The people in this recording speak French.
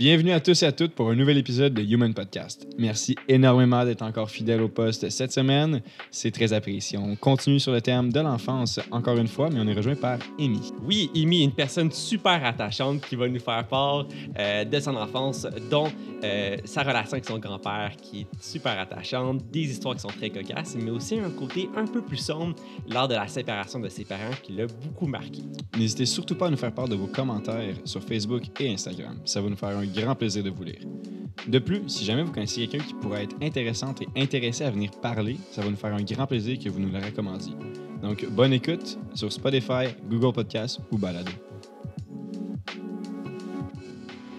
Bienvenue à tous et à toutes pour un nouvel épisode de Human Podcast. Merci énormément d'être encore fidèle au poste cette semaine. C'est très apprécié. On continue sur le thème de l'enfance encore une fois, mais on est rejoint par Amy. Oui, Amy est une personne super attachante qui va nous faire part euh, de son enfance, dont euh, sa relation avec son grand-père qui est super attachante, des histoires qui sont très cocasses, mais aussi un côté un peu plus sombre lors de la séparation de ses parents qui l'a beaucoup marqué. N'hésitez surtout pas à nous faire part de vos commentaires sur Facebook et Instagram. Ça va nous faire un grand plaisir de vous lire. De plus, si jamais vous connaissez quelqu'un qui pourrait être intéressante et intéressé à venir parler, ça va nous faire un grand plaisir que vous nous le recommandiez. Donc, bonne écoute sur Spotify, Google Podcasts ou Balado.